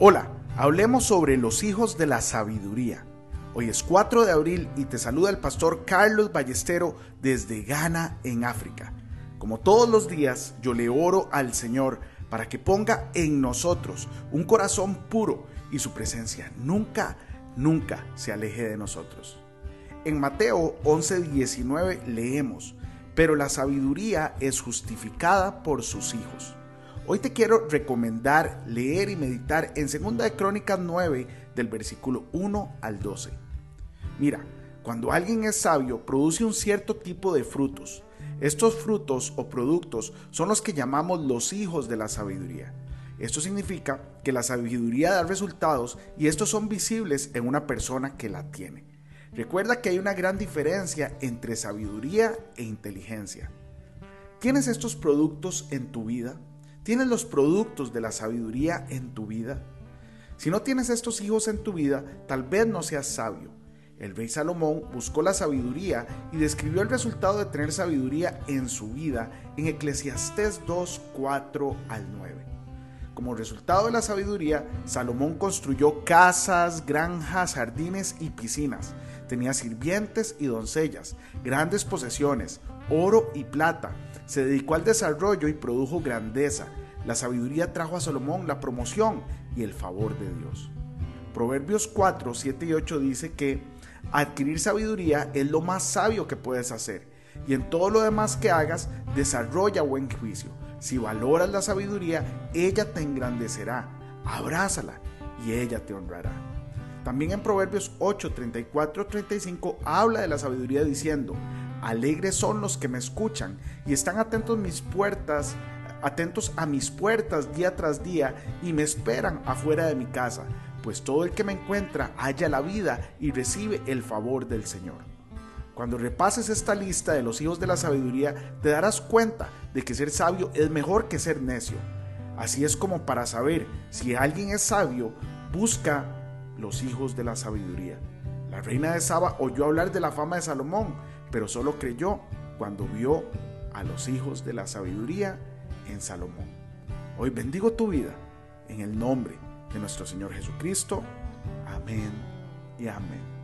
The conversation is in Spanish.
Hola, hablemos sobre los hijos de la sabiduría. Hoy es 4 de abril y te saluda el pastor Carlos Ballestero desde Ghana, en África. Como todos los días, yo le oro al Señor para que ponga en nosotros un corazón puro y su presencia nunca, nunca se aleje de nosotros. En Mateo 11:19 leemos, pero la sabiduría es justificada por sus hijos. Hoy te quiero recomendar leer y meditar en 2 de Crónicas 9 del versículo 1 al 12. Mira, cuando alguien es sabio produce un cierto tipo de frutos. Estos frutos o productos son los que llamamos los hijos de la sabiduría. Esto significa que la sabiduría da resultados y estos son visibles en una persona que la tiene. Recuerda que hay una gran diferencia entre sabiduría e inteligencia. ¿Tienes estos productos en tu vida? ¿Tienes los productos de la sabiduría en tu vida? Si no tienes estos hijos en tu vida, tal vez no seas sabio. El rey Salomón buscó la sabiduría y describió el resultado de tener sabiduría en su vida en Eclesiastés 2, 4 al 9. Como resultado de la sabiduría, Salomón construyó casas, granjas, jardines y piscinas. Tenía sirvientes y doncellas, grandes posesiones, oro y plata. Se dedicó al desarrollo y produjo grandeza. La sabiduría trajo a Salomón la promoción y el favor de Dios. Proverbios 4, 7 y 8 dice que adquirir sabiduría es lo más sabio que puedes hacer y en todo lo demás que hagas desarrolla buen juicio. Si valoras la sabiduría, ella te engrandecerá. Abrázala y ella te honrará. También en Proverbios 8, 34, 35 habla de la sabiduría diciendo, Alegres son los que me escuchan y están atentos mis puertas, atentos a mis puertas día tras día y me esperan afuera de mi casa, pues todo el que me encuentra halla la vida y recibe el favor del Señor. Cuando repases esta lista de los hijos de la sabiduría, te darás cuenta de que ser sabio es mejor que ser necio. Así es como para saber si alguien es sabio, busca los hijos de la sabiduría. La reina de Saba oyó hablar de la fama de Salomón, pero solo creyó cuando vio a los hijos de la sabiduría en Salomón. Hoy bendigo tu vida en el nombre de nuestro Señor Jesucristo. Amén y amén.